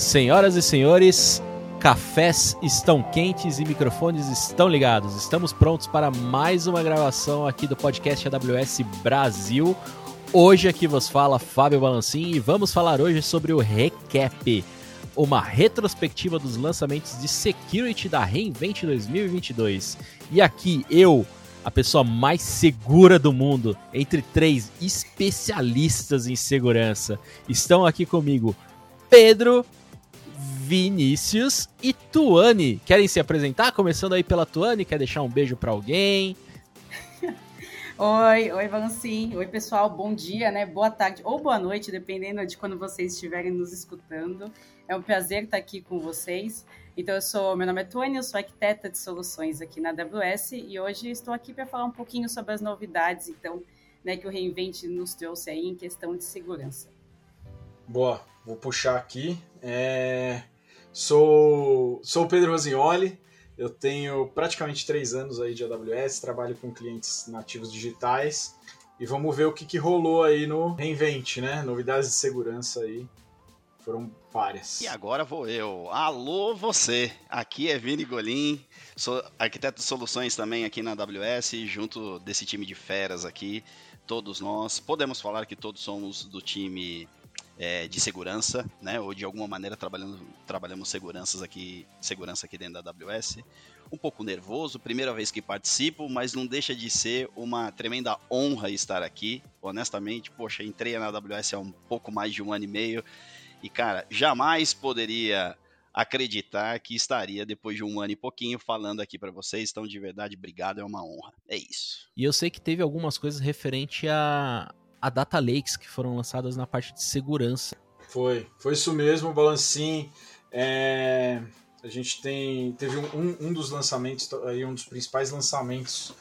Senhoras e senhores, cafés estão quentes e microfones estão ligados. Estamos prontos para mais uma gravação aqui do podcast AWS Brasil. Hoje aqui vos fala Fábio Balancin e vamos falar hoje sobre o Recap, uma retrospectiva dos lançamentos de security da Reinvent 2022. E aqui eu, a pessoa mais segura do mundo, entre três especialistas em segurança, estão aqui comigo Pedro, Vinícius e Tuane. Querem se apresentar? Começando aí pela Tuane, quer deixar um beijo para alguém? Oi, oi, Vancim. Oi, pessoal. Bom dia, né? Boa tarde ou boa noite, dependendo de quando vocês estiverem nos escutando. É um prazer estar aqui com vocês. Então, eu sou, meu nome é Tuane, eu sou arquiteta de soluções aqui na AWS e hoje estou aqui para falar um pouquinho sobre as novidades, então, né, que o Reinvent nos trouxe aí em questão de segurança. Boa, vou puxar aqui. É... Sou, sou Pedro Rosignoli, eu tenho praticamente três anos aí de AWS, trabalho com clientes nativos digitais e vamos ver o que, que rolou aí no Reinvent, né? Novidades de segurança aí foram várias. E agora vou eu. Alô você, aqui é Vini Golim, sou arquiteto de soluções também aqui na AWS, junto desse time de feras aqui, todos nós. Podemos falar que todos somos do time é, de segurança, né? Ou de alguma maneira trabalhando, trabalhamos seguranças aqui, segurança aqui dentro da AWS. Um pouco nervoso, primeira vez que participo, mas não deixa de ser uma tremenda honra estar aqui. Honestamente, poxa, entrei na AWS há um pouco mais de um ano e meio e, cara, jamais poderia acreditar que estaria depois de um ano e pouquinho falando aqui para vocês. Então, de verdade, obrigado, é uma honra. É isso. E eu sei que teve algumas coisas referente a, a data lakes que foram lançadas na parte de segurança. Foi, foi isso mesmo, Balancim. É, a gente tem teve um, um, dos lançamentos, aí um dos principais lançamentos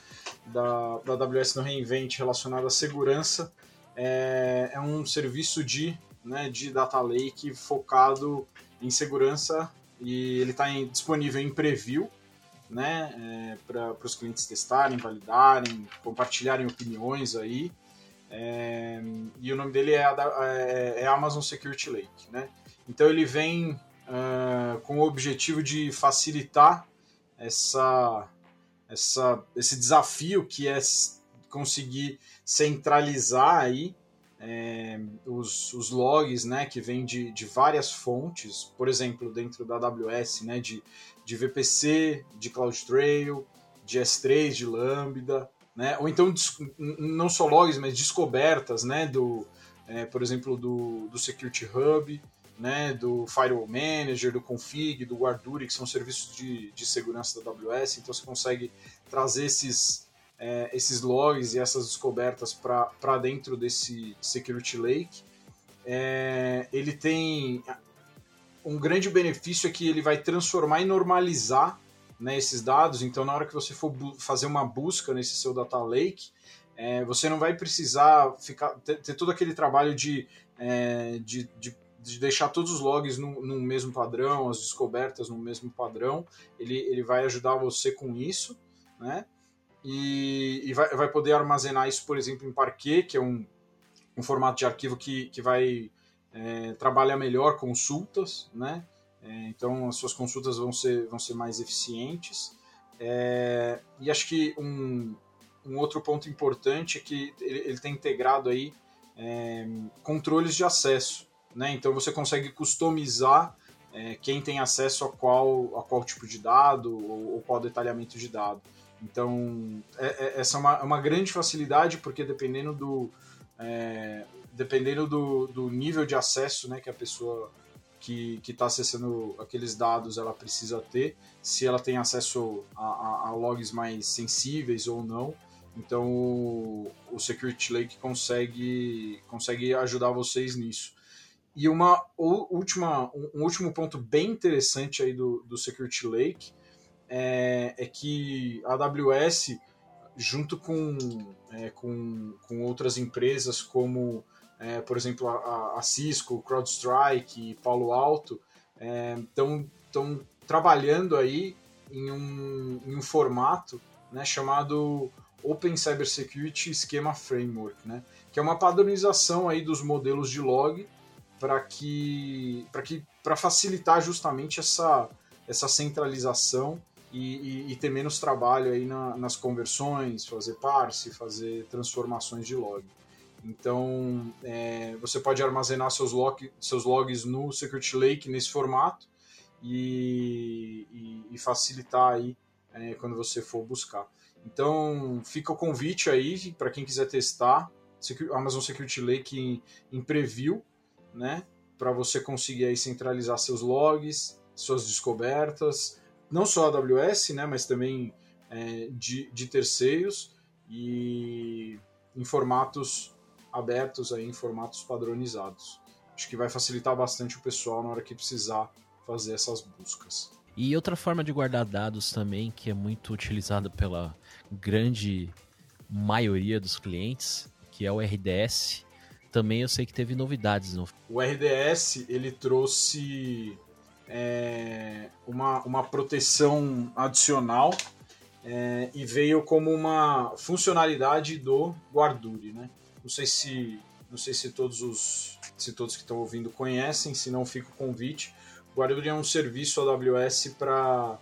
da, da AWS no Reinvent relacionado à segurança. É, é um serviço de, né, de data lake focado em segurança e ele está disponível em preview né, é, para os clientes testarem, validarem, compartilharem opiniões aí. É, e o nome dele é, é, é, Amazon Security Lake. Né? Então ele vem uh, com o objetivo de facilitar essa, essa, esse desafio que é conseguir centralizar aí é, os, os, logs né, que vêm de, de várias fontes, por exemplo, dentro da AWS, né, de, de VPC, de CloudTrail, de S3, de Lambda, né? Ou então não só logs, mas descobertas, né? Do, é, por exemplo, do, do Security Hub, né? Do Firewall Manager, do Config, do Guarduri, que são serviços de, de segurança da AWS. Então você consegue trazer esses é, esses logs e essas descobertas para dentro desse Security Lake. É, ele tem um grande benefício é que ele vai transformar e normalizar né, esses dados. Então, na hora que você for fazer uma busca nesse seu data lake, é, você não vai precisar ficar ter, ter todo aquele trabalho de, é, de, de, de, deixar todos os logs no, no, mesmo padrão, as descobertas no mesmo padrão. Ele, ele vai ajudar você com isso, né? E, e vai, vai poder armazenar isso, por exemplo, em Parquet, que é um, um formato de arquivo que, que vai é, trabalhar melhor consultas, né? É, então as suas consultas vão ser, vão ser mais eficientes. É, e acho que um, um outro ponto importante é que ele, ele tem integrado aí é, controles de acesso. Né? Então você consegue customizar é, quem tem acesso a qual, a qual tipo de dado ou, ou qual detalhamento de dado. Então é, é, essa é uma, uma grande facilidade porque dependendo do dependendo do, do nível de acesso né, que a pessoa que está acessando aqueles dados ela precisa ter, se ela tem acesso a, a, a logs mais sensíveis ou não. Então o, o Security Lake consegue, consegue ajudar vocês nisso. E uma última, um último ponto bem interessante aí do, do Security Lake é, é que a AWS, junto com, é, com, com outras empresas como é, por exemplo, a, a, Cisco, CrowdStrike, Palo Alto, estão é, trabalhando aí em um, em um formato né, chamado Open Cybersecurity Schema Framework, né, que é uma padronização aí dos modelos de log para que para que para facilitar justamente essa essa centralização e, e, e ter menos trabalho aí na, nas conversões, fazer parse, fazer transformações de log. Então, é, você pode armazenar seus, log, seus logs no Security Lake nesse formato e, e, e facilitar aí é, quando você for buscar. Então, fica o convite aí para quem quiser testar Amazon Security Lake em, em preview, né? Para você conseguir aí centralizar seus logs, suas descobertas, não só AWS, né? Mas também é, de, de terceiros e em formatos abertos aí, em formatos padronizados. Acho que vai facilitar bastante o pessoal na hora que precisar fazer essas buscas. E outra forma de guardar dados também, que é muito utilizada pela grande maioria dos clientes, que é o RDS. Também eu sei que teve novidades no. O RDS ele trouxe é, uma, uma proteção adicional é, e veio como uma funcionalidade do Guarduri, né? Não sei se não sei se todos os se todos que estão ouvindo conhecem, se não fica o convite. O Guarduri é um serviço AWS para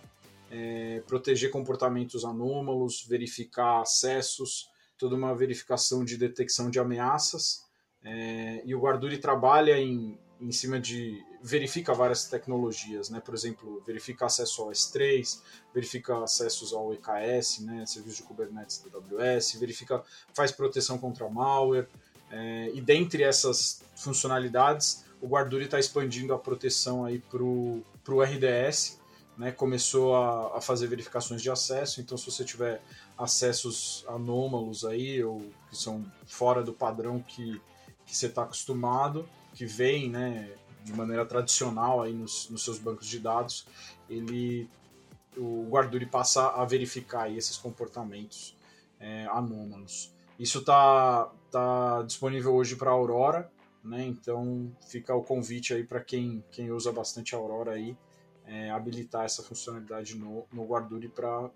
é, proteger comportamentos anômalos, verificar acessos, toda uma verificação de detecção de ameaças. É, e o Guarduri trabalha em, em cima de. Verifica várias tecnologias, né? por exemplo, verifica acesso ao S3, verifica acessos ao EKS, né? serviço de Kubernetes da AWS, verifica, faz proteção contra malware. É, e dentre essas funcionalidades, o Guarduri está expandindo a proteção para o RDS, né, começou a, a, fazer verificações de acesso, então se você tiver acessos anômalos aí, ou que são fora do padrão que, que você está acostumado, que vem né, de maneira tradicional aí nos, nos seus bancos de dados, ele o Guarduri passa a verificar aí esses comportamentos é, anômalos. Isso está tá disponível hoje para Aurora, né? Então fica o convite aí para quem, quem usa bastante Aurora aí, é, habilitar essa funcionalidade no, no Guarduri para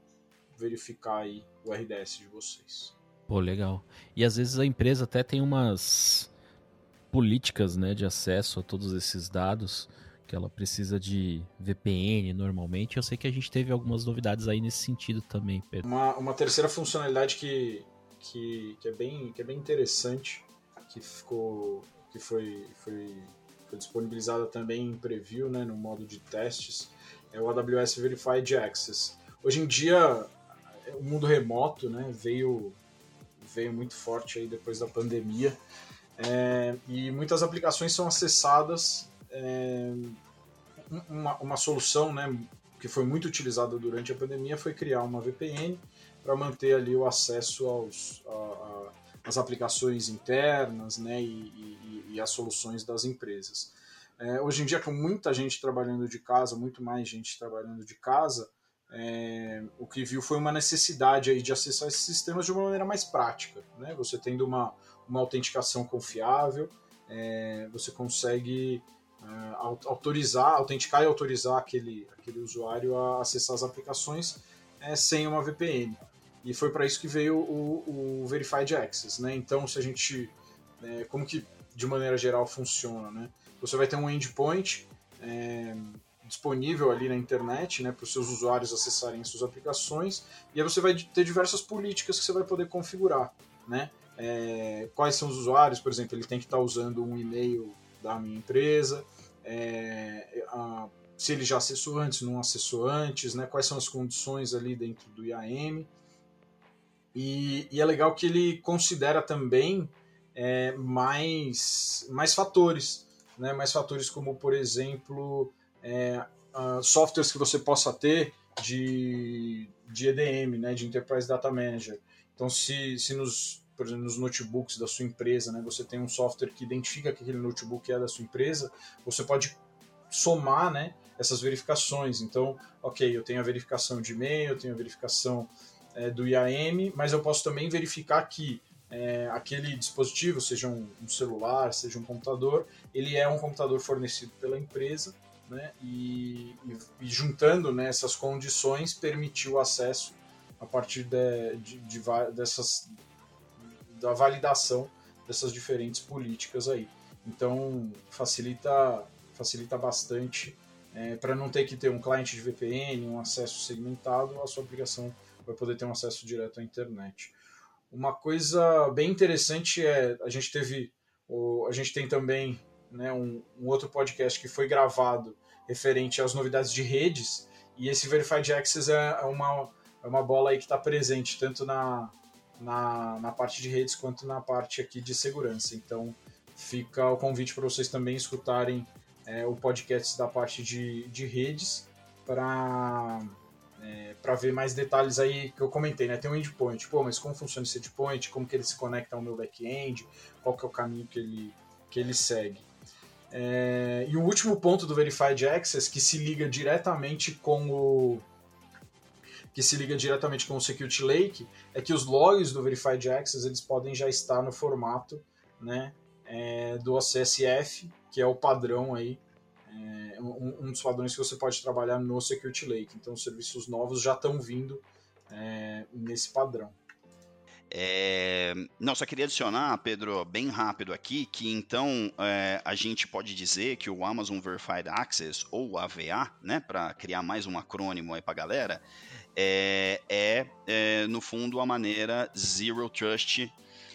verificar aí o RDS de vocês. Pô, legal. E às vezes a empresa até tem umas políticas né, de acesso a todos esses dados que ela precisa de VPN normalmente. Eu sei que a gente teve algumas novidades aí nesse sentido também, Pedro. Uma, uma terceira funcionalidade que, que, que, é bem, que é bem interessante, que ficou que foi, foi foi disponibilizada também em preview, né, no modo de testes, é o AWS Verified Access. Hoje em dia, o mundo remoto né, veio, veio muito forte aí depois da pandemia é, e muitas aplicações são acessadas. É, uma, uma solução né, que foi muito utilizada durante a pandemia foi criar uma VPN para manter ali o acesso aos, a, a, às aplicações internas né, e, e e as soluções das empresas. É, hoje em dia, com muita gente trabalhando de casa, muito mais gente trabalhando de casa, é, o que viu foi uma necessidade aí de acessar esses sistemas de uma maneira mais prática. Né? Você tendo uma, uma autenticação confiável, é, você consegue é, autorizar, autenticar e autorizar aquele, aquele usuário a acessar as aplicações é, sem uma VPN. E foi para isso que veio o, o Verified Access. Né? Então, se a gente. É, como que de maneira geral funciona, né? Você vai ter um endpoint é, disponível ali na internet, né, para os seus usuários acessarem suas aplicações, e aí você vai ter diversas políticas que você vai poder configurar, né? É, quais são os usuários, por exemplo, ele tem que estar usando um e-mail da minha empresa, é, a, se ele já acessou antes, não acessou antes, né? Quais são as condições ali dentro do IAM. E, e é legal que ele considera também é, mais, mais fatores, né? mais fatores como, por exemplo, é, uh, softwares que você possa ter de, de EDM, né? de Enterprise Data Manager. Então, se, se nos, por exemplo, nos notebooks da sua empresa, né, você tem um software que identifica que aquele notebook é da sua empresa, você pode somar né, essas verificações. Então, ok, eu tenho a verificação de e-mail, eu tenho a verificação é, do IAM, mas eu posso também verificar que é, aquele dispositivo, seja um, um, celular, seja um computador, ele é um computador fornecido pela empresa, né, e, e, e juntando né, essas condições permitiu o acesso a partir de, de, de, dessas da validação dessas diferentes políticas aí. Então facilita, facilita bastante é, para não ter que ter um cliente de VPN, um acesso segmentado, a sua aplicação vai poder ter um acesso direto à internet. Uma coisa bem interessante é a gente teve a gente tem também né, um, um, outro podcast que foi gravado referente às novidades de redes e esse Verified Access é, é uma, é uma bola aí que está presente tanto na, na, na parte de redes quanto na parte aqui de segurança. Então fica o convite para vocês também escutarem é, o podcast da parte de, de redes para é, para ver mais detalhes aí que eu comentei, né? Tem um endpoint, pô, mas como funciona esse endpoint, como que ele se conecta ao meu back-end, qual que é o caminho que ele, que ele segue. É, e o último ponto do Verified Access, que se liga diretamente com o que se liga diretamente com o Security Lake, é que os logs do Verified Access eles podem já estar no formato né, é, do OCSF, que é o padrão aí é um, um, dos padrões que você pode trabalhar no Security Lake. Então, os serviços novos já estão vindo é, nesse padrão. É, não, só queria adicionar, Pedro, bem rápido aqui, que então é, a gente pode dizer que o Amazon Verified Access, ou AVA, né, para criar mais um acrônimo aí para galera, é, é, é, no fundo a maneira Zero Trust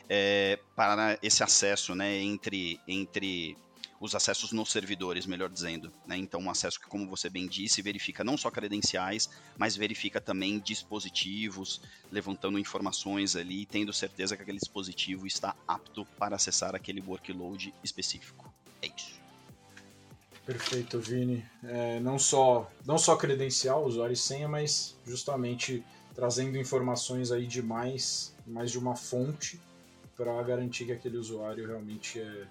é, para esse acesso né, entre, entre os acessos nos servidores, melhor dizendo. Né? Então, um acesso que, como você bem disse, verifica não só credenciais, mas verifica também dispositivos, levantando informações ali, tendo certeza que aquele dispositivo está apto para acessar aquele workload específico. É isso. Perfeito, Vini. É, não, só, não só credencial, usuário e senha, mas justamente trazendo informações aí de mais, mais de uma fonte para garantir que aquele usuário realmente é,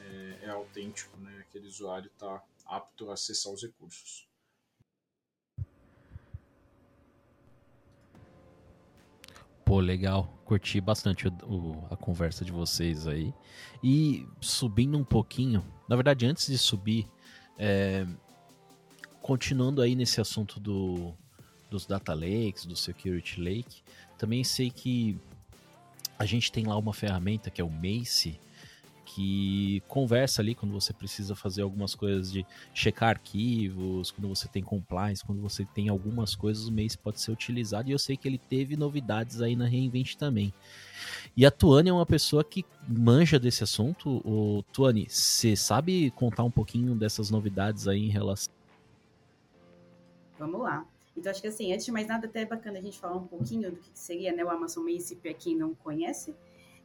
é, é autêntico, né? aquele usuário está apto a acessar os recursos. Pô, legal. Curti bastante o, o, a conversa de vocês aí. E subindo um pouquinho, na verdade, antes de subir, é, continuando aí nesse assunto do, dos data lakes, do security lake, também sei que a gente tem lá uma ferramenta que é o Mace, que conversa ali quando você precisa fazer algumas coisas de checar arquivos, quando você tem compliance, quando você tem algumas coisas, o Mace pode ser utilizado. E eu sei que ele teve novidades aí na Reinvent também. E a Tuane é uma pessoa que manja desse assunto. O Tuane, você sabe contar um pouquinho dessas novidades aí em relação? Vamos lá. Então, acho que assim, antes de mais nada, até é bacana a gente falar um pouquinho do que seria né, o Amazon Mace para quem não conhece.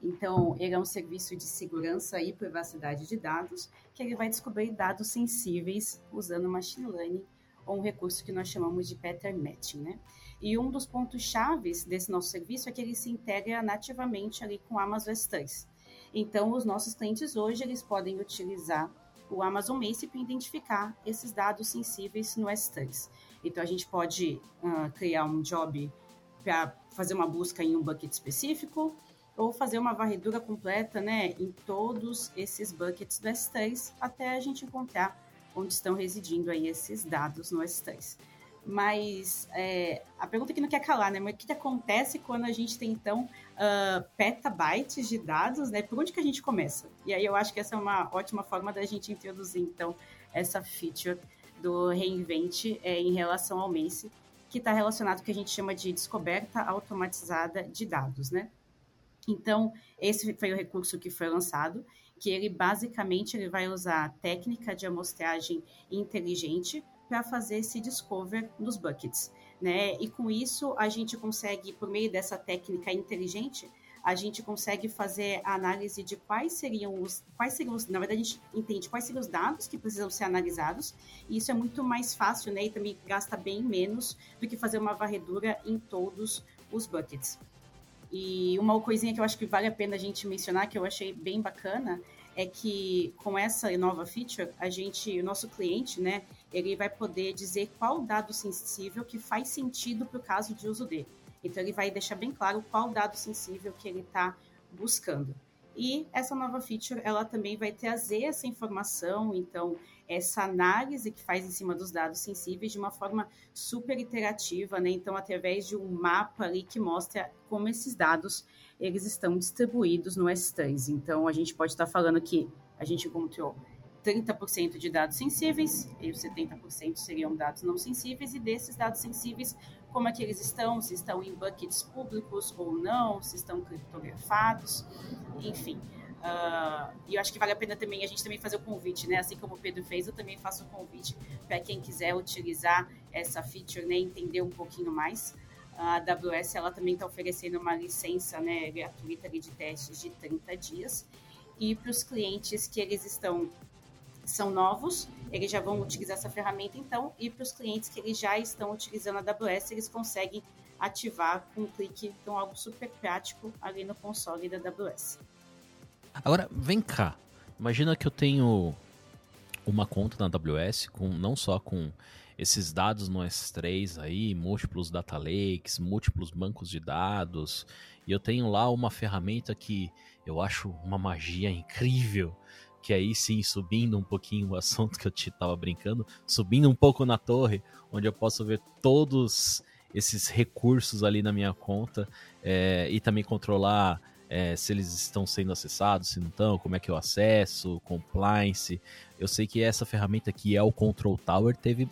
Então, ele é um serviço de segurança e privacidade de dados, que ele vai descobrir dados sensíveis usando machine learning ou um recurso que nós chamamos de pattern matching, né? E um dos pontos chaves desse nosso serviço é que ele se integra nativamente ali com o Amazon S3. Então, os nossos clientes hoje, eles podem utilizar o Amazon Mace para identificar esses dados sensíveis no S3. Então, a gente pode uh, criar um job para fazer uma busca em um bucket específico, ou fazer uma varredura completa né, em todos esses buckets do S3 até a gente encontrar onde estão residindo aí esses dados no S3. Mas é, a pergunta que não quer calar, né? Mas o que acontece quando a gente tem, então, uh, petabytes de dados, né? Por onde que a gente começa? E aí eu acho que essa é uma ótima forma da gente introduzir, então, essa feature do Reinvent é, em relação ao Mace, que está relacionado com o que a gente chama de descoberta automatizada de dados, né? Então, esse foi o recurso que foi lançado, que ele basicamente ele vai usar a técnica de amostragem inteligente para fazer esse discover nos buckets, né? E com isso a gente consegue, por meio dessa técnica inteligente, a gente consegue fazer a análise de quais seriam os, quais seriam os, na verdade a gente entende quais seriam os dados que precisam ser analisados, e isso é muito mais fácil, né? E também gasta bem menos do que fazer uma varredura em todos os buckets. E uma coisinha que eu acho que vale a pena a gente mencionar, que eu achei bem bacana, é que com essa nova feature, a gente, o nosso cliente, né, ele vai poder dizer qual dado sensível que faz sentido para o caso de uso dele. Então ele vai deixar bem claro qual dado sensível que ele está buscando. E essa nova feature, ela também vai trazer essa informação, então essa análise que faz em cima dos dados sensíveis de uma forma super iterativa, né? Então, através de um mapa ali que mostra como esses dados eles estão distribuídos no S3. Então, a gente pode estar falando que a gente encontrou 30% de dados sensíveis, e os 70% seriam dados não sensíveis, e desses dados sensíveis, como é que eles estão, se estão em buckets públicos ou não, se estão criptografados, enfim. Uh, e eu acho que vale a pena também a gente também fazer o convite, né? Assim como o Pedro fez, eu também faço o convite para quem quiser utilizar essa feature, né? Entender um pouquinho mais. A AWS ela também está oferecendo uma licença né, gratuita de testes de 30 dias. E para os clientes que eles estão são novos, eles já vão utilizar essa ferramenta então, e para os clientes que eles já estão utilizando a AWS, eles conseguem ativar com um clique, então algo super prático ali no console da AWS. Agora, vem cá. Imagina que eu tenho uma conta na AWS com não só com esses dados no S3 aí, múltiplos data lakes, múltiplos bancos de dados, e eu tenho lá uma ferramenta que eu acho uma magia incrível, que aí sim, subindo um pouquinho o assunto que eu estava brincando, subindo um pouco na torre, onde eu posso ver todos esses recursos ali na minha conta é, e também controlar é, se eles estão sendo acessados, se não estão, como é que eu acesso, compliance. Eu sei que essa ferramenta que é o Control Tower teve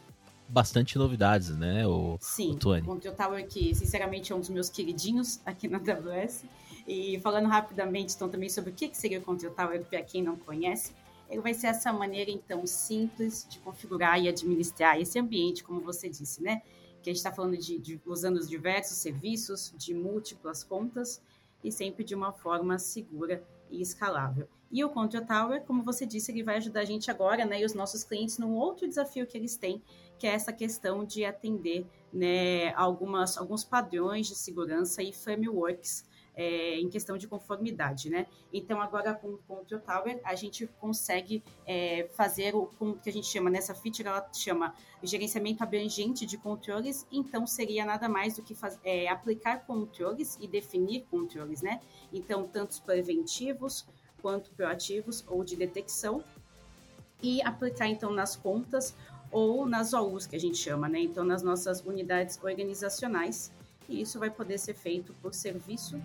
bastante novidades, né, o, Sim, o Tony? o Control Tower que sinceramente é um dos meus queridinhos aqui na AWS. E falando rapidamente então também sobre o que seria o Control Tower para quem não conhece, ele vai ser essa maneira então simples de configurar e administrar esse ambiente, como você disse, né? Que a gente está falando de, de usando os diversos serviços de múltiplas contas e sempre de uma forma segura e escalável. E o Control Tower, como você disse, ele vai ajudar a gente agora, né, e os nossos clientes num outro desafio que eles têm, que é essa questão de atender, né, algumas, alguns padrões de segurança e frameworks é, em questão de conformidade, né? Então, agora com o Control Tower, a gente consegue é, fazer o que a gente chama, nessa feature, ela chama gerenciamento abrangente de controles, então seria nada mais do que faz, é, aplicar controles e definir controles, né? Então, tanto preventivos quanto proativos ou de detecção, e aplicar, então, nas contas ou nas OUs, que a gente chama, né? Então, nas nossas unidades organizacionais, e isso vai poder ser feito por serviço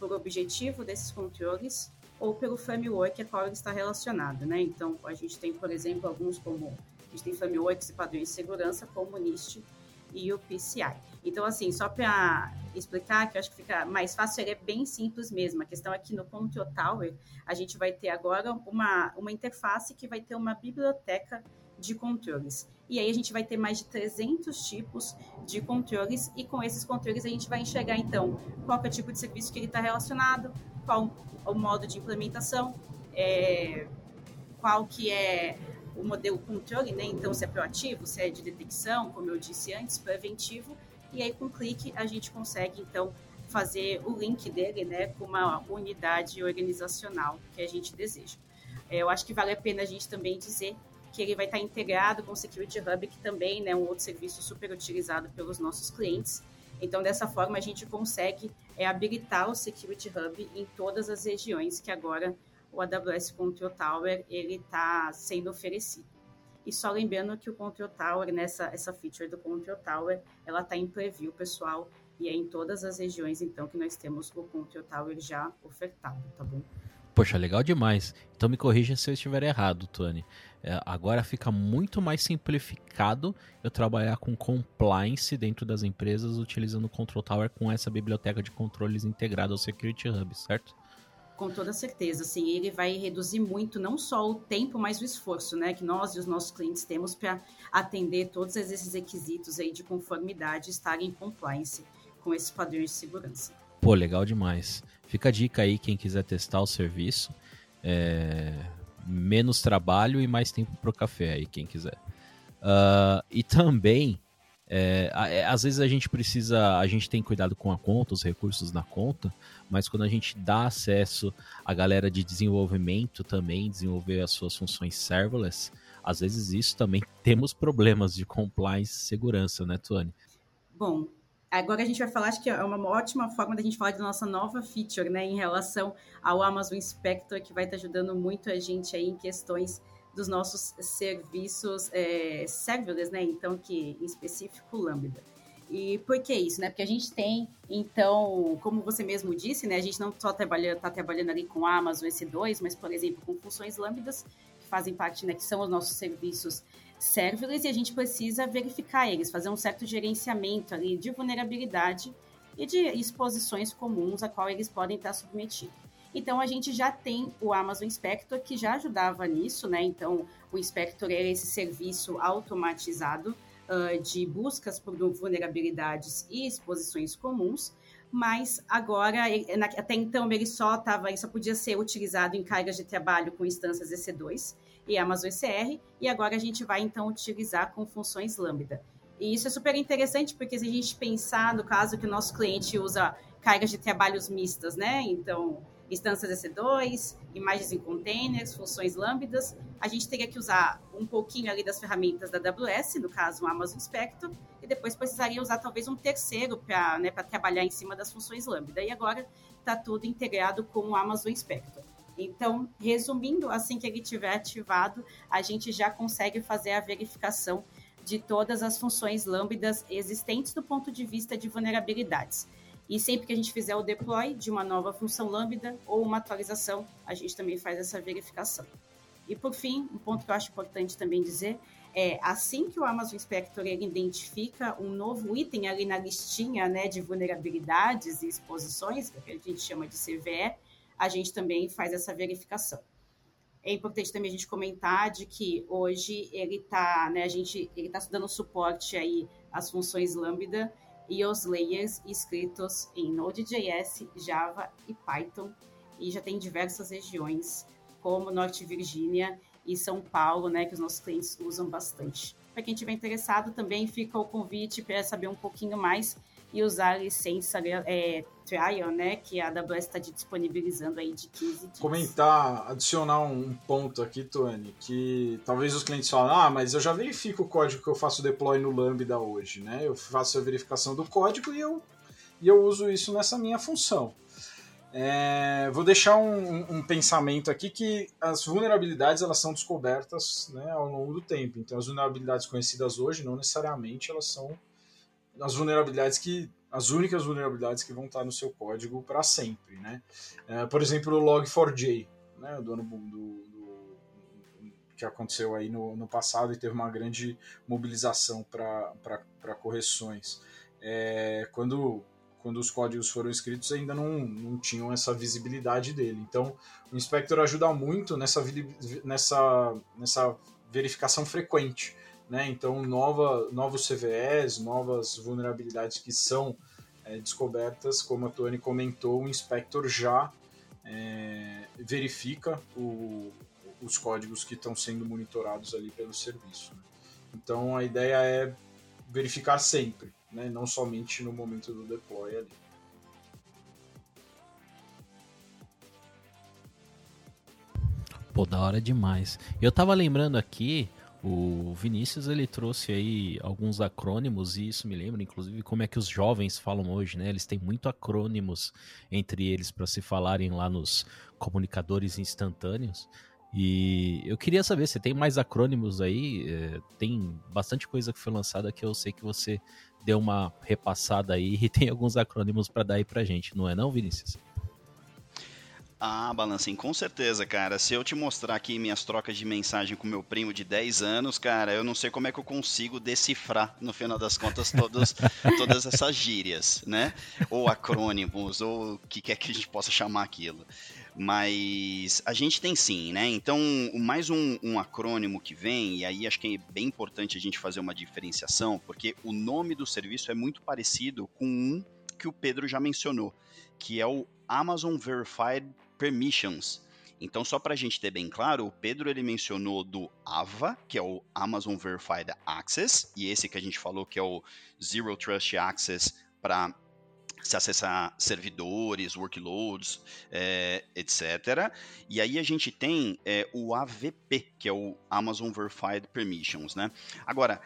por objetivo desses controles ou pelo framework a qual ele está relacionado, né? Então, a gente tem, por exemplo, alguns como a gente tem frameworks e padrões de segurança como o NIST e o PCI. Então, assim, só para explicar, que eu acho que fica mais fácil, ele é bem simples mesmo. A questão é que no Control Tower, a gente vai ter agora uma, uma interface que vai ter uma biblioteca de controles. E aí a gente vai ter mais de 300 tipos de controles e com esses controles a gente vai enxergar então qual é o tipo de serviço que ele está relacionado, qual o modo de implementação, é, qual que é o modelo controle, né? Então se é proativo, se é de detecção, como eu disse antes, preventivo. E aí com clique a gente consegue então fazer o link dele, né, com uma unidade organizacional que a gente deseja. É, eu acho que vale a pena a gente também dizer que ele vai estar integrado com o Security Hub, que também é né, um outro serviço super utilizado pelos nossos clientes. Então, dessa forma, a gente consegue é, habilitar o Security Hub em todas as regiões que agora o AWS Control Tower ele está sendo oferecido. E só lembrando que o Control Tower, nessa essa feature do Control Tower, ela está em preview, pessoal, e é em todas as regiões, então, que nós temos o Control Tower já ofertado, tá bom? Poxa, legal demais. Então me corrija se eu estiver errado, Tony. É, agora fica muito mais simplificado eu trabalhar com compliance dentro das empresas utilizando o Control Tower com essa biblioteca de controles integrada ao Security Hub, certo? Com toda certeza, sim. Ele vai reduzir muito não só o tempo, mas o esforço, né, que nós e os nossos clientes temos para atender todos esses requisitos aí de conformidade, estarem em compliance com esses padrões de segurança. Pô, legal demais. Fica a dica aí, quem quiser testar o serviço. É... Menos trabalho e mais tempo pro café aí, quem quiser. Uh, e também, é, é, às vezes a gente precisa, a gente tem cuidado com a conta, os recursos na conta, mas quando a gente dá acesso à galera de desenvolvimento também, desenvolver as suas funções serverless, às vezes isso também temos problemas de compliance e segurança, né, Tuane? Bom, Agora a gente vai falar, acho que é uma ótima forma da gente falar da nossa nova feature, né, em relação ao Amazon Inspector, que vai estar ajudando muito a gente aí em questões dos nossos serviços é, serverless, né, então que em específico Lambda. E por que isso, né? Porque a gente tem, então, como você mesmo disse, né? A gente não só está trabalhando, ali com Amazon EC2, mas, por exemplo, com funções lambdas, que fazem parte, né? Que são os nossos serviços serverless, e a gente precisa verificar eles, fazer um certo gerenciamento ali de vulnerabilidade e de exposições comuns a qual eles podem estar submetidos. Então, a gente já tem o Amazon Inspector, que já ajudava nisso, né? Então, o Inspector é esse serviço automatizado uh, de buscas por vulnerabilidades e exposições comuns, mas agora, até então, ele só estava, ele só podia ser utilizado em cargas de trabalho com instâncias EC2 e Amazon ECR, e agora a gente vai então utilizar com funções Lambda. E isso é super interessante, porque se a gente pensar no caso que o nosso cliente usa cargas de trabalhos mistas, né? Então, instâncias EC2, imagens em containers, funções lambdas, a gente teria que usar um pouquinho ali das ferramentas da AWS, no caso o Amazon Spectrum, e depois precisaria usar talvez um terceiro para né, trabalhar em cima das funções lambda. E agora está tudo integrado com o Amazon Spectrum. Então, resumindo, assim que ele estiver ativado, a gente já consegue fazer a verificação de todas as funções lambdas existentes do ponto de vista de vulnerabilidades. E sempre que a gente fizer o deploy de uma nova função Lambda ou uma atualização, a gente também faz essa verificação. E por fim, um ponto que eu acho importante também dizer é assim que o Amazon Inspector ele identifica um novo item ali na listinha né, de vulnerabilidades e exposições, que a gente chama de CVE, a gente também faz essa verificação. É importante também a gente comentar de que hoje ele está, né, a gente ele está dando suporte aí às funções Lambda e os layers escritos em Node.js, Java e Python, e já tem diversas regiões, como Norte Virgínia e São Paulo, né, que os nossos clientes usam bastante. Para quem estiver interessado, também fica o convite para saber um pouquinho mais e usar a licença é, trial, né, que a AWS está disponibilizando aí de 15 dias. Comentar, adicionar um ponto aqui, Tony, que talvez os clientes falem, ah, mas eu já verifico o código que eu faço deploy no Lambda hoje, né? Eu faço a verificação do código e eu, e eu uso isso nessa minha função. É, vou deixar um, um, pensamento aqui que as vulnerabilidades elas são descobertas né, ao longo do tempo. Então, as vulnerabilidades conhecidas hoje não necessariamente elas são as vulnerabilidades que as únicas vulnerabilidades que vão estar no seu código para sempre, né? É, por exemplo, o Log4j, né, do ano do, do, que aconteceu aí no, no passado e teve uma grande mobilização para correções. É, quando quando os códigos foram escritos ainda não, não tinham essa visibilidade dele. Então, o inspector ajuda muito nessa, nessa, nessa verificação frequente né? Então, nova, novos CVEs, novas vulnerabilidades que são é, descobertas, como a Tony comentou, o inspector já é, verifica o, os códigos que estão sendo monitorados ali pelo serviço. Né? Então, a ideia é verificar sempre, né? não somente no momento do deploy ali. Pô, da hora demais. Eu tava lembrando aqui o Vinícius ele trouxe aí alguns acrônimos e isso me lembra, inclusive, como é que os jovens falam hoje, né? Eles têm muito acrônimos entre eles para se falarem lá nos comunicadores instantâneos. E eu queria saber, você tem mais acrônimos aí? É, tem bastante coisa que foi lançada que eu sei que você deu uma repassada aí e tem alguns acrônimos para dar aí pra gente, não é não, Vinícius? Ah, Balancim, com certeza, cara. Se eu te mostrar aqui minhas trocas de mensagem com meu primo de 10 anos, cara, eu não sei como é que eu consigo decifrar, no final das contas, todos, todas essas gírias, né? Ou acrônimos, ou o que quer que a gente possa chamar aquilo. Mas a gente tem sim, né? Então, mais um, um acrônimo que vem, e aí acho que é bem importante a gente fazer uma diferenciação, porque o nome do serviço é muito parecido com um que o Pedro já mencionou, que é o Amazon Verified Permissions. Então, só para a gente ter bem claro, o Pedro ele mencionou do AVA, que é o Amazon Verified Access, e esse que a gente falou que é o Zero Trust Access para se acessar servidores, workloads, é, etc. E aí a gente tem é, o AVP, que é o Amazon Verified Permissions, né? Agora,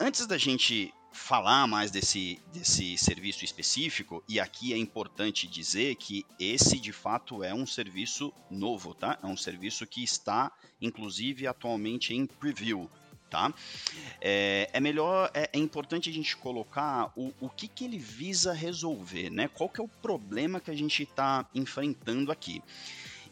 antes da gente falar mais desse, desse serviço específico, e aqui é importante dizer que esse de fato é um serviço novo, tá? É um serviço que está, inclusive, atualmente em preview. Tá? É, é melhor, é, é, importante a gente colocar o, o que, que ele visa resolver, né? Qual que é o problema que a gente está enfrentando aqui.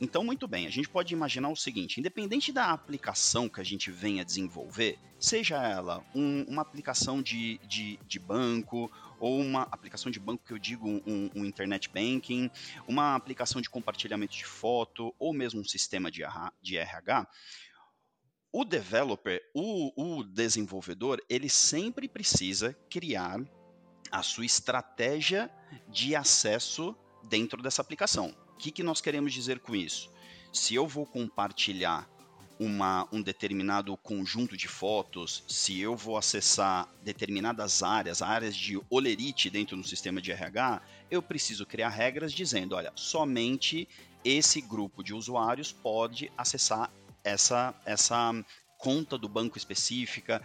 Então, muito bem, a gente pode imaginar o seguinte: independente da aplicação que a gente venha desenvolver, seja ela um, uma aplicação de, de, de, banco, ou uma aplicação de banco que eu digo um, um, internet banking, uma aplicação de compartilhamento de foto, ou mesmo um sistema de, de RH, o developer, o, o desenvolvedor, ele sempre precisa criar a sua estratégia de acesso dentro dessa aplicação que, que nós queremos dizer com isso? Se eu vou compartilhar uma, um determinado conjunto de fotos, se eu vou acessar determinadas áreas, áreas de olerite dentro do sistema de RH, eu preciso criar regras dizendo, olha, somente esse grupo de usuários pode acessar essa, essa conta do banco específica,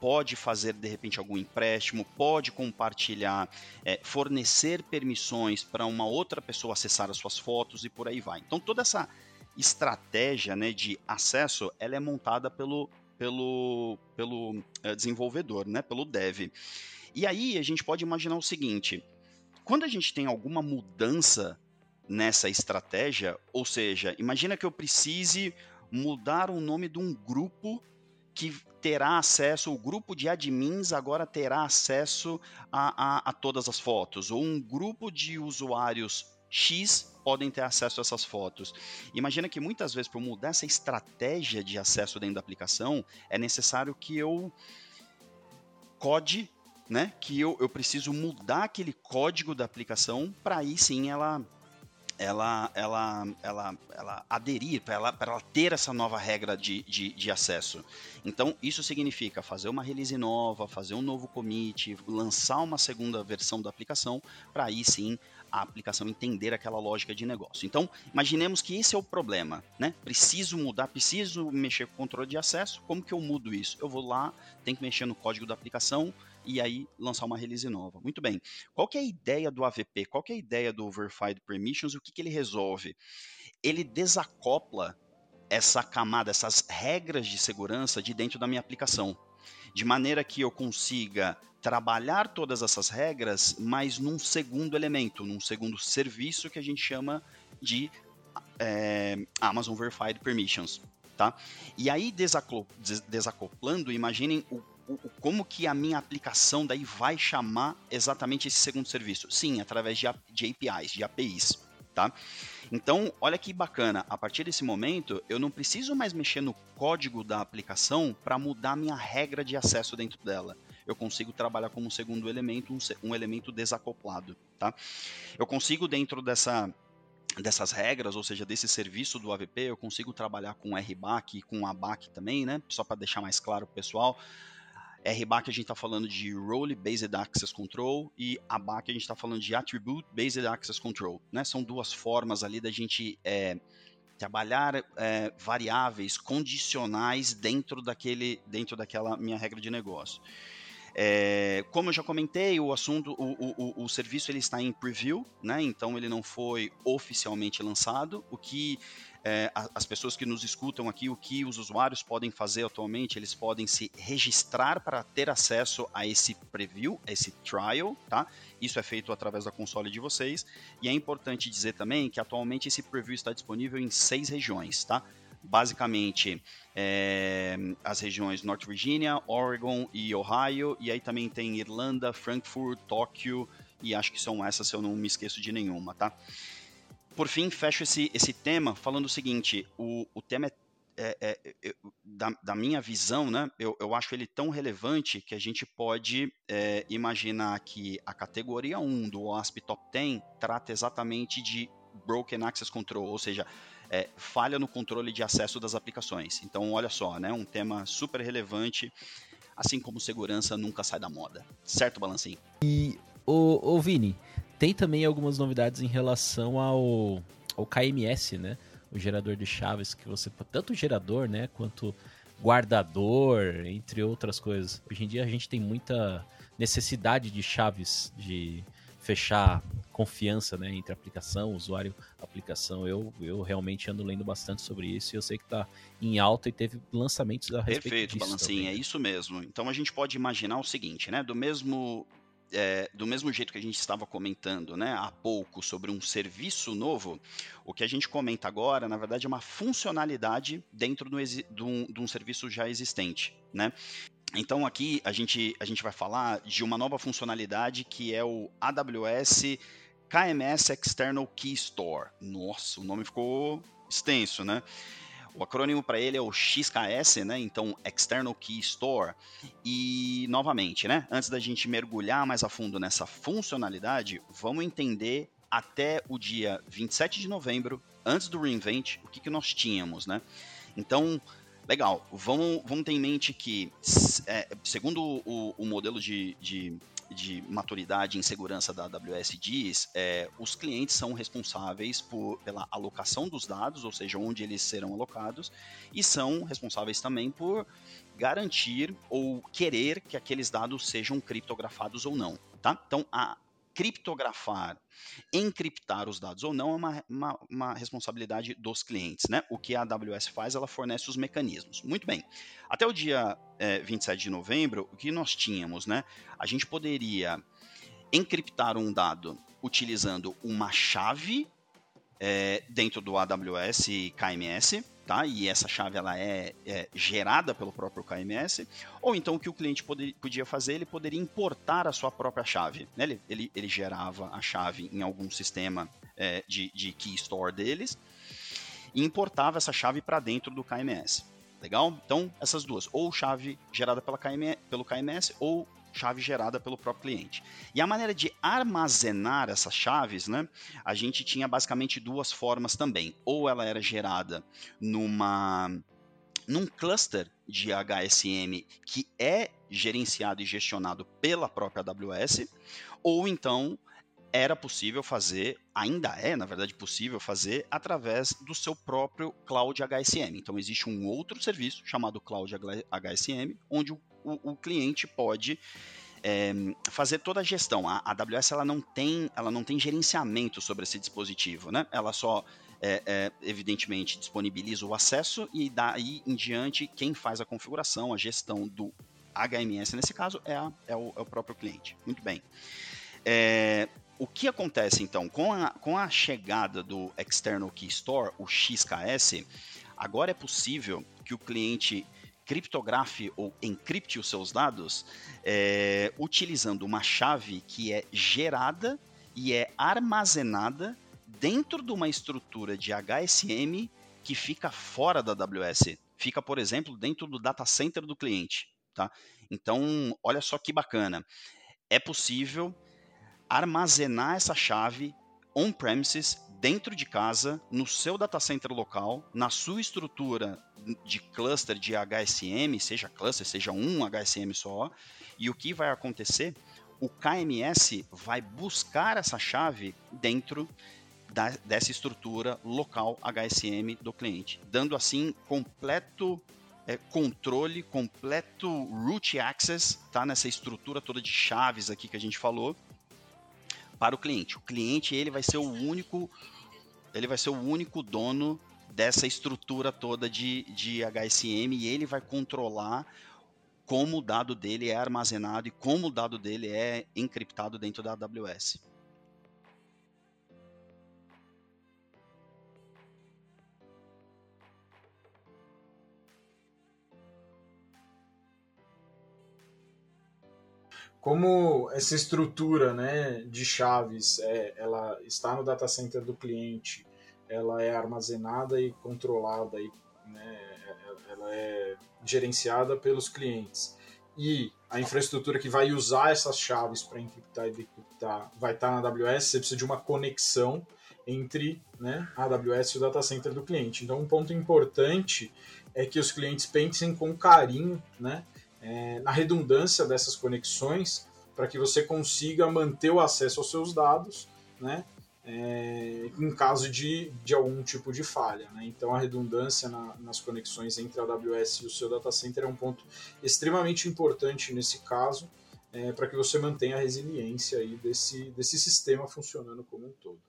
pode fazer de repente algum empréstimo, pode compartilhar, é, fornecer permissões para uma outra pessoa acessar as suas fotos e por aí vai. Então toda essa estratégia né, de acesso ela é montada pelo, pelo, pelo é, desenvolvedor, né, pelo dev. E aí a gente pode imaginar o seguinte: quando a gente tem alguma mudança nessa estratégia, ou seja, imagina que eu precise mudar o nome de um grupo que terá acesso, o grupo de admins agora terá acesso a, a, a todas as fotos, ou um grupo de usuários X podem ter acesso a essas fotos. Imagina que muitas vezes, para mudar essa estratégia de acesso dentro da aplicação, é necessário que eu code, né? Que eu, eu preciso mudar aquele código da aplicação para aí sim ela ela, ela, ela, ela aderir, para ela, ela ter essa nova regra de, de, de, acesso. Então, isso significa fazer uma release nova, fazer um novo commit, lançar uma segunda versão da aplicação, para aí sim a aplicação entender aquela lógica de negócio. Então, imaginemos que esse é o problema, né? Preciso mudar, preciso mexer com o controle de acesso. Como que eu mudo isso? Eu vou lá, tenho que mexer no código da aplicação, e aí lançar uma release nova. Muito bem. Qual que é a ideia do AVP? Qual que é a ideia do Verified Permissions? O que, que ele resolve? Ele desacopla essa camada, essas regras de segurança de dentro da minha aplicação, de maneira que eu consiga trabalhar todas essas regras, mas num segundo elemento, num segundo serviço que a gente chama de é, Amazon Verified Permissions. Tá? E aí, desacoplando, imaginem o como que a minha aplicação daí vai chamar exatamente esse segundo serviço? Sim, através de, de APIs, de APIs, tá? Então, olha que bacana, a partir desse momento, eu não preciso mais mexer no código da aplicação para mudar minha regra de acesso dentro dela. Eu consigo trabalhar como um segundo elemento, um, um elemento desacoplado, tá? Eu consigo dentro dessa dessas regras, ou seja, desse serviço do AVP, eu consigo trabalhar com RBAC e com ABAC também, né? Só para deixar mais claro pro pessoal. RBAC a gente está falando de Role Based Access Control e ABAC a gente está falando de Attribute Based Access Control. Né? São duas formas ali da gente é, trabalhar é, variáveis condicionais dentro, daquele, dentro daquela minha regra de negócio. É, como eu já comentei, o assunto, o, o, o, serviço ele está em preview, né? então ele não foi oficialmente lançado. O que é, as pessoas que nos escutam aqui, o que os usuários podem fazer atualmente, eles podem se registrar para ter acesso a esse preview, a esse trial, tá? Isso é feito através da console de vocês. E é importante dizer também que atualmente esse preview está disponível em seis regiões, tá? basicamente é, as regiões North Virginia, Oregon e Ohio, e aí também tem Irlanda, Frankfurt, Tóquio, e acho que são essas se eu não me esqueço de nenhuma, tá? Por fim, fecho esse, esse tema falando o seguinte: o, o tema é, é, é, é da, da, minha visão, né, eu, eu acho ele tão relevante que a gente pode é, imaginar que a categoria 1 do OASP Top 10 trata exatamente de Broken Access Control, ou seja, é, falha no controle de acesso das aplicações. Então, olha só, né, um tema super relevante, assim como segurança nunca sai da moda. Certo, Balancinho? E, o, o Vini, tem também algumas novidades em relação ao, ao KMS, né? O gerador de chaves que você tanto gerador, né, quanto guardador, entre outras coisas. Hoje em dia a gente tem muita necessidade de chaves de fechar confiança né, entre aplicação, usuário, aplicação. Eu, eu realmente ando lendo bastante sobre isso e eu sei que está em alta e teve lançamentos a respeito Perfeito, disso. Balancinho, é isso mesmo. Então a gente pode imaginar o seguinte, né? Do mesmo é, do mesmo jeito que a gente estava comentando né, há pouco sobre um serviço novo, o que a gente comenta agora, na verdade, é uma funcionalidade dentro de um, de um serviço já existente. Né? Então aqui a gente, a gente vai falar de uma nova funcionalidade que é o AWS KMS External Key Store. Nossa, o nome ficou extenso, né? O acrônimo para ele é o XKS, né? Então, External Key Store. E, novamente, né? Antes da gente mergulhar mais a fundo nessa funcionalidade, vamos entender até o dia 27 de novembro, antes do reinvent, o que, que nós tínhamos, né? Então, legal, vamos, vamos ter em mente que, é, segundo o, o modelo de, de de maturidade em segurança da AWS diz, é, os clientes são responsáveis por, pela alocação dos dados, ou seja, onde eles serão alocados, e são responsáveis também por garantir ou querer que aqueles dados sejam criptografados ou não. Tá? Então, a criptografar, encriptar os dados ou não é uma, uma, uma, responsabilidade dos clientes. Né? O que a AWS faz, ela fornece os mecanismos. Muito bem. Até o dia é, 27 de novembro, o que nós tínhamos? Né? A gente poderia encriptar um dado utilizando uma chave é, dentro do AWS KMS, tá? E essa chave ela é, é, gerada pelo próprio KMS, ou então o que o cliente poder, podia fazer, ele poderia importar a sua própria chave. Né? Ele, ele, ele, gerava a chave em algum sistema é, de, de key store deles e importava essa chave para dentro do KMS. Legal? Então, essas duas, ou chave gerada pela pelo KMS, ou chave gerada pelo próprio cliente. E a maneira de armazenar essas chaves, né, a gente tinha basicamente duas formas também. Ou ela era gerada numa num cluster de HSM que é gerenciado e gestionado pela própria AWS, ou então era possível fazer, ainda é, na verdade, possível fazer através do seu próprio Cloud HSM. Então, existe um outro serviço chamado Cloud HSM, onde o o, o cliente pode é, fazer toda a gestão. A, a AWS ela não tem, ela não tem gerenciamento sobre esse dispositivo, né? Ela só é, é, evidentemente disponibiliza o acesso e daí em diante quem faz a configuração, a gestão do HMS nesse caso é, a, é, o, é o, próprio cliente. Muito bem. É, o que acontece então com a, com a chegada do External Key Store, o XKS? Agora é possível que o cliente criptografe ou encripte os seus dados é, utilizando uma chave que é gerada e é armazenada dentro de uma estrutura de HSM que fica fora da AWS. Fica, por exemplo, dentro do data center do cliente. Tá? Então, olha só que bacana. É possível armazenar essa chave on-premises dentro de casa, no seu data center local, na sua estrutura de cluster de HSM, seja cluster, seja um HSM só, e o que vai acontecer? O KMS vai buscar essa chave dentro da, dessa estrutura local HSM do cliente, dando assim completo é, controle, completo root access, tá? Nessa estrutura toda de chaves aqui que a gente falou, para o cliente. O cliente ele vai ser o único ele vai ser o único dono dessa estrutura toda de, de HSM e ele vai controlar como o dado dele é armazenado e como o dado dele é encriptado dentro da AWS. Como essa estrutura né, de chaves é, ela está no data center do cliente, ela é armazenada e controlada, e, né, ela é gerenciada pelos clientes. E a infraestrutura que vai usar essas chaves para encriptar e decriptar vai estar na AWS, você precisa de uma conexão entre né, a AWS e o data center do cliente. Então, um ponto importante é que os clientes pensem com carinho né, é, na redundância dessas conexões para que você consiga manter o acesso aos seus dados, né? É, em caso de, de algum tipo de falha. Né? Então, a redundância na, nas conexões entre a AWS e o seu data center é um ponto extremamente importante nesse caso. é, para que você mantenha a resiliência aí desse, desse sistema funcionando como um todo.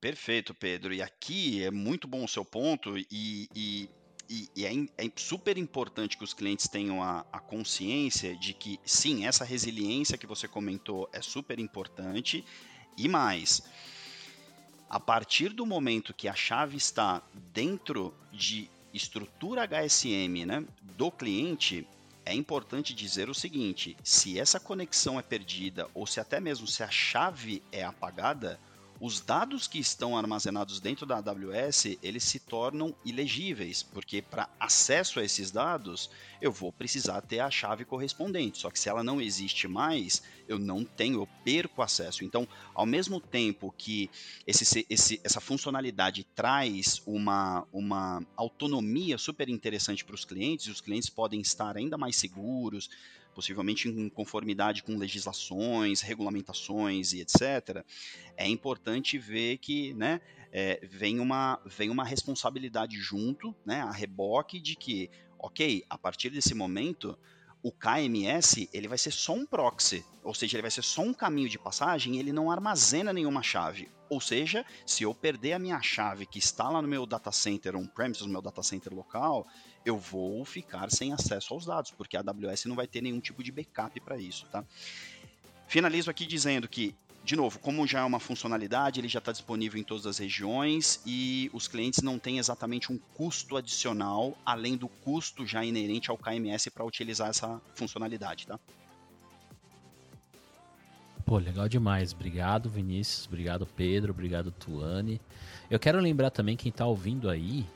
Perfeito, Pedro. E aqui é muito bom o seu ponto, e, e, e é, é, super importante que os clientes tenham a, a, consciência de que, sim, essa resiliência que você comentou é super importante, e mais. A partir do momento que a chave está dentro de estrutura HSM né, do cliente, é importante dizer o seguinte: se essa conexão é perdida ou se até mesmo se a chave é apagada, os dados que estão armazenados dentro da AWS, eles se tornam ilegíveis, porque para acesso a esses dados, eu vou precisar ter a chave correspondente. Só que se ela não existe mais, eu não tenho, eu perco acesso. Então, ao mesmo tempo que esse, esse, essa funcionalidade traz uma, uma autonomia super interessante para os clientes, e os clientes podem estar ainda mais seguros, possivelmente em conformidade com legislações, regulamentações e etc., é importante ver que né, é, vem, uma, vem uma responsabilidade junto, né, a reboque de que, ok, a partir desse momento o KMS ele vai ser só um proxy, ou seja, ele vai ser só um caminho de passagem, ele não armazena nenhuma chave. Ou seja, se eu perder a minha chave que está lá no meu data center on-premises, no meu data center local, eu vou ficar sem acesso aos dados, porque a AWS não vai ter nenhum tipo de backup para isso, tá? Finalizo aqui dizendo que de novo, como já é uma funcionalidade, ele já está disponível em todas as regiões e os clientes não têm exatamente um custo adicional, além do custo já inerente ao KMS para utilizar essa funcionalidade, tá? Pô, legal demais. Obrigado, Vinícius. Obrigado, Pedro. Obrigado, Tuane. Eu quero lembrar também quem está ouvindo aí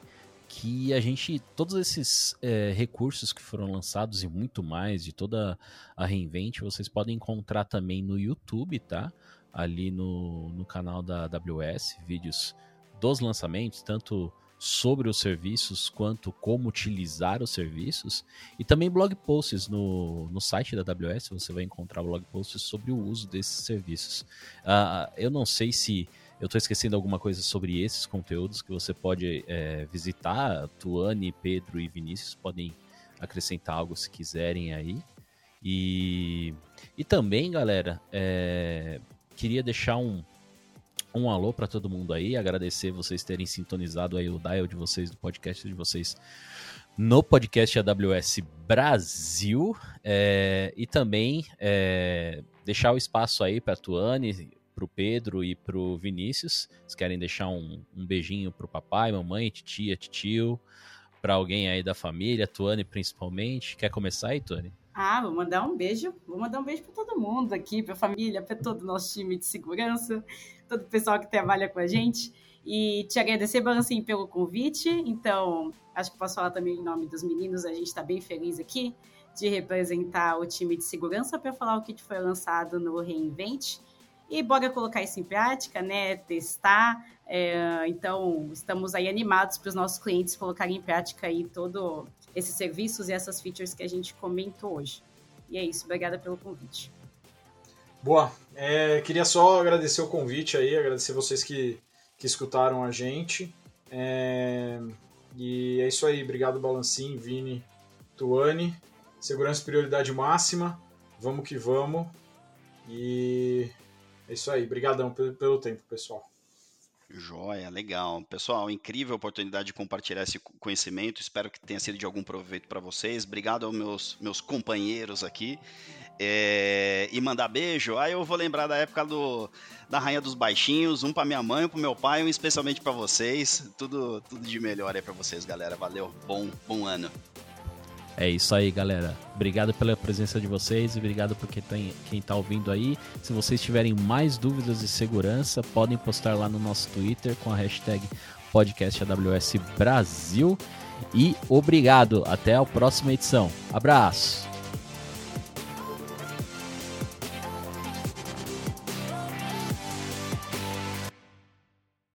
que a gente, todos esses é, recursos que foram lançados e muito mais de toda a Reinvent, vocês podem encontrar também no YouTube, tá? Ali no, no canal da AWS, vídeos dos lançamentos, tanto sobre os serviços quanto como utilizar os serviços e também blog posts no, no site da AWS você vai encontrar blog posts sobre o uso desses serviços. Uh, eu não sei se eu estou esquecendo alguma coisa sobre esses conteúdos que você pode é, visitar. Tuane, Pedro e Vinícius podem acrescentar algo se quiserem aí. E, e também, galera, é, queria deixar um, um alô para todo mundo aí, agradecer vocês terem sintonizado aí o dial de vocês, do podcast de vocês no podcast AWS Brasil é, e também é, deixar o espaço aí para a Tuane pro Pedro e pro Vinícius. Vocês querem deixar um, um beijinho pro papai, mamãe, titia, tio, para alguém aí da família, Tuane principalmente. Quer começar aí, Tuane? Ah, vou mandar um beijo, vou mandar um beijo para todo mundo aqui, para a família, para todo o nosso time de segurança, todo o pessoal que trabalha com a gente. E te agradecer, Balancinho, pelo convite. Então, acho que posso falar também em nome dos meninos, a gente está bem feliz aqui de representar o time de segurança para falar o que foi lançado no Reinvent e bora colocar isso em prática, né? Testar. É, então, estamos aí animados para os nossos clientes colocarem em prática aí todo esses serviços e essas features que a gente comentou hoje. E é isso, obrigada pelo convite. Boa, é, queria só agradecer o convite aí, agradecer vocês que, que escutaram a gente. É, e é isso aí, obrigado Balancim, Vini, Tuane. Segurança prioridade máxima, vamos que vamos. E é isso aí, obrigadão pelo, tempo, pessoal. Joia, legal. Pessoal, incrível oportunidade de compartilhar esse conhecimento. Espero que tenha sido de algum proveito para vocês. Obrigado aos meus, meus companheiros aqui. É, e mandar beijo. Aí eu vou lembrar da época do, da Rainha dos Baixinhos. Um para minha mãe, um para meu pai, um especialmente para vocês. Tudo, tudo de melhor aí para vocês, galera. Valeu. Bom, bom ano. É isso aí, galera. Obrigado pela presença de vocês e obrigado por quem está ouvindo aí. Se vocês tiverem mais dúvidas de segurança, podem postar lá no nosso Twitter com a hashtag podcastAWS Brasil. E obrigado. Até a próxima edição. Abraço.